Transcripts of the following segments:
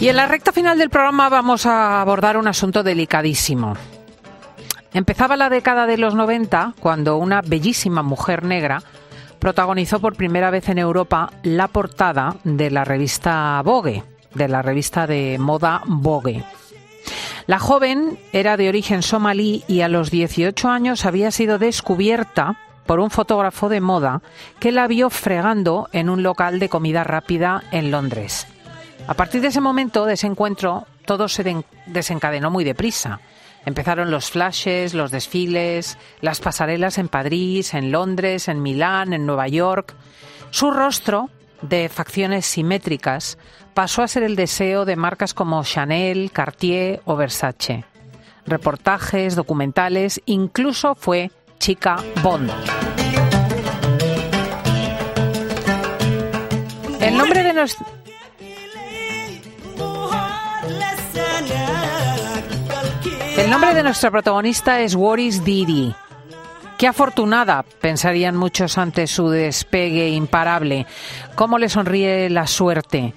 Y en la recta final del programa vamos a abordar un asunto delicadísimo. Empezaba la década de los 90 cuando una bellísima mujer negra protagonizó por primera vez en Europa la portada de la revista Vogue, de la revista de moda Vogue. La joven era de origen somalí y a los 18 años había sido descubierta por un fotógrafo de moda que la vio fregando en un local de comida rápida en Londres. A partir de ese momento, de ese encuentro, todo se desencadenó muy deprisa. Empezaron los flashes, los desfiles, las pasarelas en París, en Londres, en Milán, en Nueva York. Su rostro, de facciones simétricas, pasó a ser el deseo de marcas como Chanel, Cartier o Versace. Reportajes, documentales, incluso fue chica Bond. El nombre de nuestro... El nombre de nuestra protagonista es Waris Diri. Qué afortunada, pensarían muchos ante su despegue imparable. Cómo le sonríe la suerte.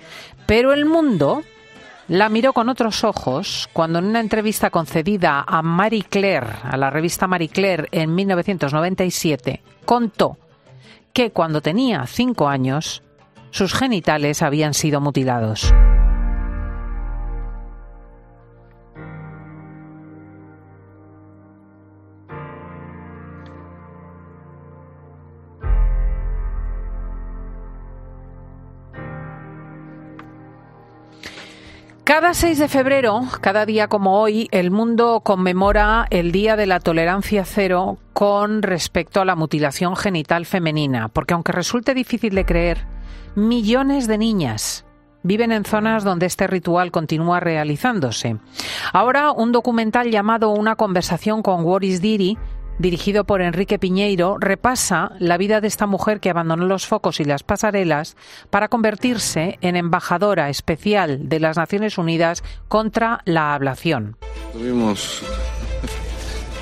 Pero el mundo la miró con otros ojos cuando en una entrevista concedida a Marie Claire, a la revista Marie Claire en 1997, contó que cuando tenía cinco años, sus genitales habían sido mutilados. Cada 6 de febrero, cada día como hoy, el mundo conmemora el Día de la Tolerancia Cero con respecto a la mutilación genital femenina, porque aunque resulte difícil de creer, millones de niñas viven en zonas donde este ritual continúa realizándose. Ahora, un documental llamado Una conversación con Waris Diri dirigido por Enrique Piñeiro, repasa la vida de esta mujer que abandonó los focos y las pasarelas para convertirse en embajadora especial de las Naciones Unidas contra la ablación. Tuvimos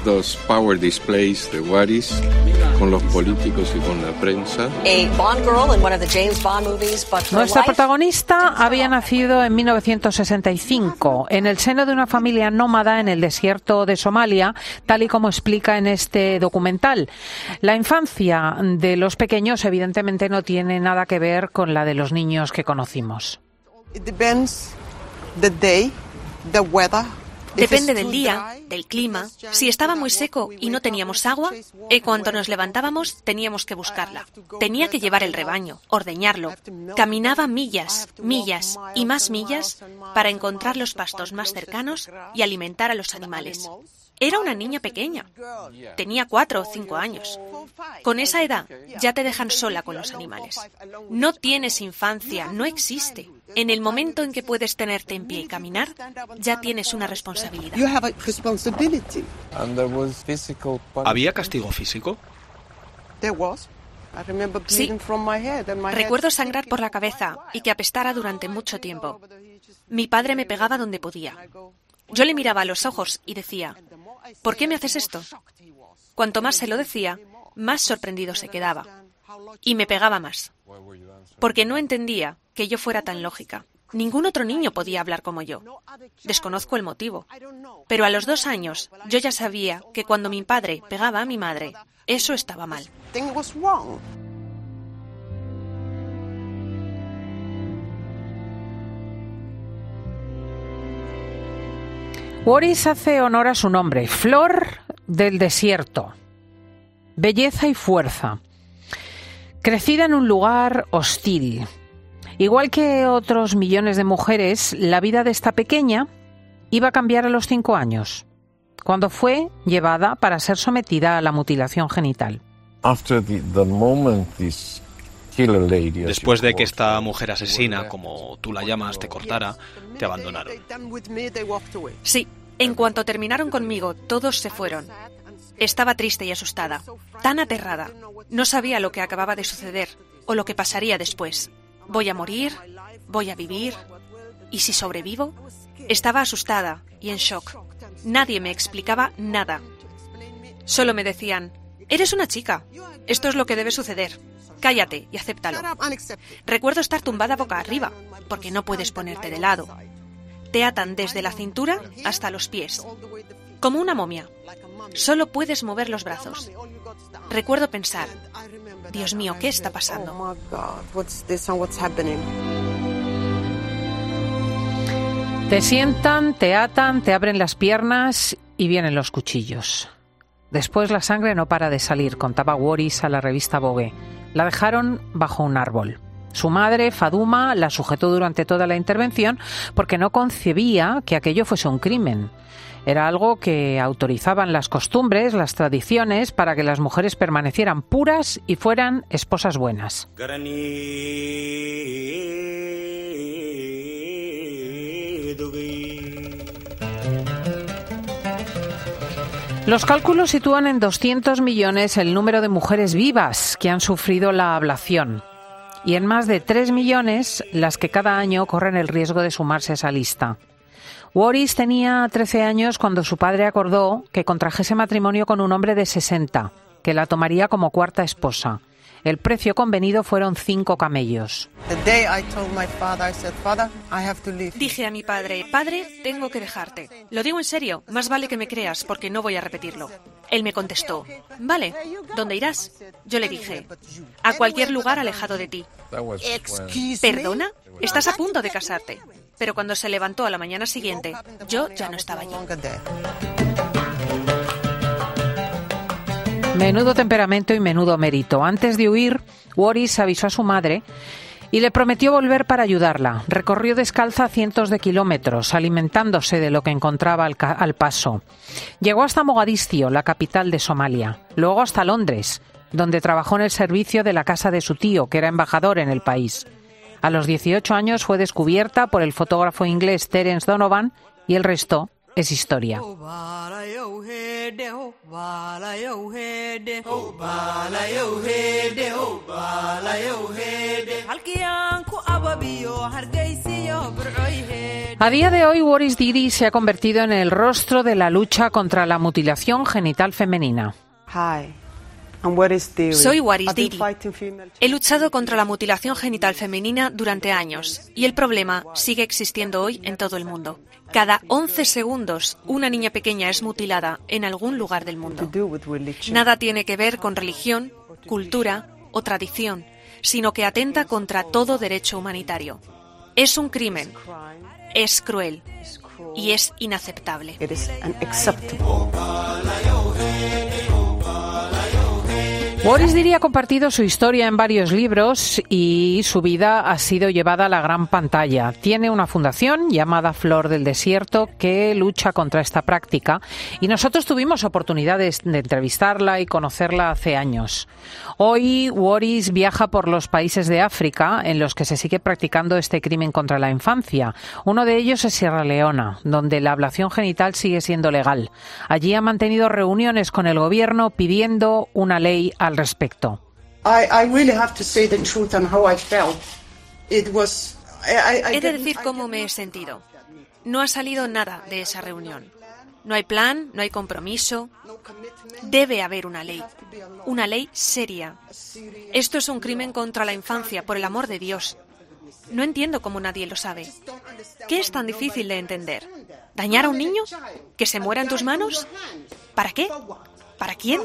dos power displays de Waris con los políticos y con la prensa. Nuestra protagonista había nacido en 1965 en el seno de una familia nómada en el desierto de Somalia, tal y como explica en este documental. La infancia de los pequeños evidentemente no tiene nada que ver con la de los niños que conocimos. Depende del día, del clima. Si estaba muy seco y no teníamos agua, y cuando nos levantábamos teníamos que buscarla. Tenía que llevar el rebaño, ordeñarlo. Caminaba millas, millas y más millas para encontrar los pastos más cercanos y alimentar a los animales. Era una niña pequeña. Tenía cuatro o cinco años. Con esa edad ya te dejan sola con los animales. No tienes infancia, no existe. En el momento en que puedes tenerte en pie y caminar, ya tienes una responsabilidad. ¿Había castigo físico? Sí. Recuerdo sangrar por la cabeza y que apestara durante mucho tiempo. Mi padre me pegaba donde podía. Yo le miraba a los ojos y decía, ¿por qué me haces esto? Cuanto más se lo decía, más sorprendido se quedaba. Y me pegaba más. Porque no entendía que yo fuera tan lógica. Ningún otro niño podía hablar como yo. Desconozco el motivo. Pero a los dos años yo ya sabía que cuando mi padre pegaba a mi madre, eso estaba mal. Waris hace honor a su nombre, Flor del Desierto. Belleza y fuerza. Crecida en un lugar hostil. Igual que otros millones de mujeres, la vida de esta pequeña iba a cambiar a los cinco años, cuando fue llevada para ser sometida a la mutilación genital. Después de que esta mujer asesina, como tú la llamas, te cortara, te abandonaron. Sí, en cuanto terminaron conmigo, todos se fueron. Estaba triste y asustada, tan aterrada. No sabía lo que acababa de suceder o lo que pasaría después. ¿Voy a morir? ¿Voy a vivir? ¿Y si sobrevivo? Estaba asustada y en shock. Nadie me explicaba nada. Solo me decían, eres una chica. Esto es lo que debe suceder. Cállate y acéptalo. Recuerdo estar tumbada boca arriba, porque no puedes ponerte de lado. Te atan desde la cintura hasta los pies, como una momia. Solo puedes mover los brazos. Recuerdo pensar, Dios mío, ¿qué está pasando? Te sientan, te atan, te abren las piernas y vienen los cuchillos. Después la sangre no para de salir, contaba Waris a la revista Vogue. La dejaron bajo un árbol. Su madre, Faduma, la sujetó durante toda la intervención porque no concebía que aquello fuese un crimen. Era algo que autorizaban las costumbres, las tradiciones, para que las mujeres permanecieran puras y fueran esposas buenas. Los cálculos sitúan en 200 millones el número de mujeres vivas que han sufrido la ablación y en más de 3 millones las que cada año corren el riesgo de sumarse a esa lista. Waris tenía 13 años cuando su padre acordó que contrajese matrimonio con un hombre de 60, que la tomaría como cuarta esposa. El precio convenido fueron cinco camellos. Dije a mi padre, padre, tengo que dejarte. Lo digo en serio, más vale que me creas porque no voy a repetirlo. Él me contestó, vale, ¿dónde irás? Yo le dije, a cualquier lugar alejado de ti. ¿Perdona? Estás a punto de casarte. Pero cuando se levantó a la mañana siguiente, yo ya no estaba allí. Menudo temperamento y menudo mérito. Antes de huir, Waris avisó a su madre y le prometió volver para ayudarla. Recorrió descalza cientos de kilómetros, alimentándose de lo que encontraba al, al, paso. Llegó hasta Mogadiscio, la capital de Somalia, luego hasta Londres, donde trabajó en el servicio de la casa de su tío, que era embajador en el país. A los 18 años fue descubierta por el fotógrafo inglés Terence Donovan y el resto es historia. A día de hoy, Waris Didi se ha convertido en el rostro de la lucha contra la mutilación genital femenina. Soy Waris Didi. He luchado contra la mutilación genital femenina durante años y el problema sigue existiendo hoy en todo el mundo. Cada 11 segundos una niña pequeña es mutilada en algún lugar del mundo. Nada tiene que ver con religión, cultura o tradición, sino que atenta contra todo derecho humanitario. Es un crimen, es cruel y es inaceptable. Boris Diri ha compartido su historia en varios libros y su vida ha sido llevada a la gran pantalla. Tiene una fundación llamada Flor del Desierto que lucha contra esta práctica y nosotros tuvimos oportunidades de entrevistarla y conocerla hace años. Hoy Boris viaja por los países de África en los que se sigue practicando este crimen contra la infancia. Uno de ellos es Sierra Leona, donde la ablación genital sigue siendo legal. Allí ha mantenido reuniones con el gobierno pidiendo una ley a respecto. He de decir cómo me he sentido. No ha salido nada de esa reunión. No hay plan, no hay compromiso. Debe haber una ley, una ley seria. Esto es un crimen contra la infancia, por el amor de Dios. No entiendo cómo nadie lo sabe. ¿Qué es tan difícil de entender? ¿Dañar a un niño? ¿Que se muera en tus manos? ¿Para qué? ¿Para quién?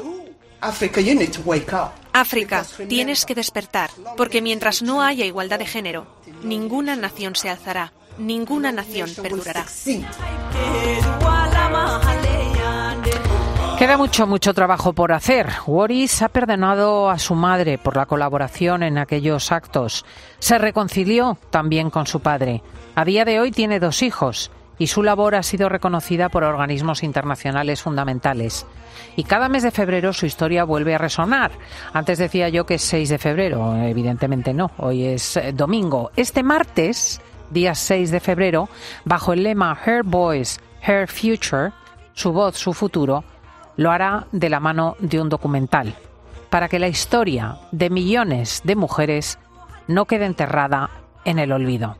África, tienes que despertar, porque mientras no haya igualdad de género, ninguna nación se alzará, ninguna nación perdurará. Queda mucho, mucho trabajo por hacer. Waris ha perdonado a su madre por la colaboración en aquellos actos. Se reconcilió también con su padre. A día de hoy tiene dos hijos y su labor ha sido reconocida por organismos internacionales fundamentales. Y cada mes de febrero su historia vuelve a resonar. Antes decía yo que es 6 de febrero, evidentemente no, hoy es eh, domingo. Este martes, día 6 de febrero, bajo el lema Her Voice, Her Future, su voz, su futuro, lo hará de la mano de un documental, para que la historia de millones de mujeres no quede enterrada en el olvido.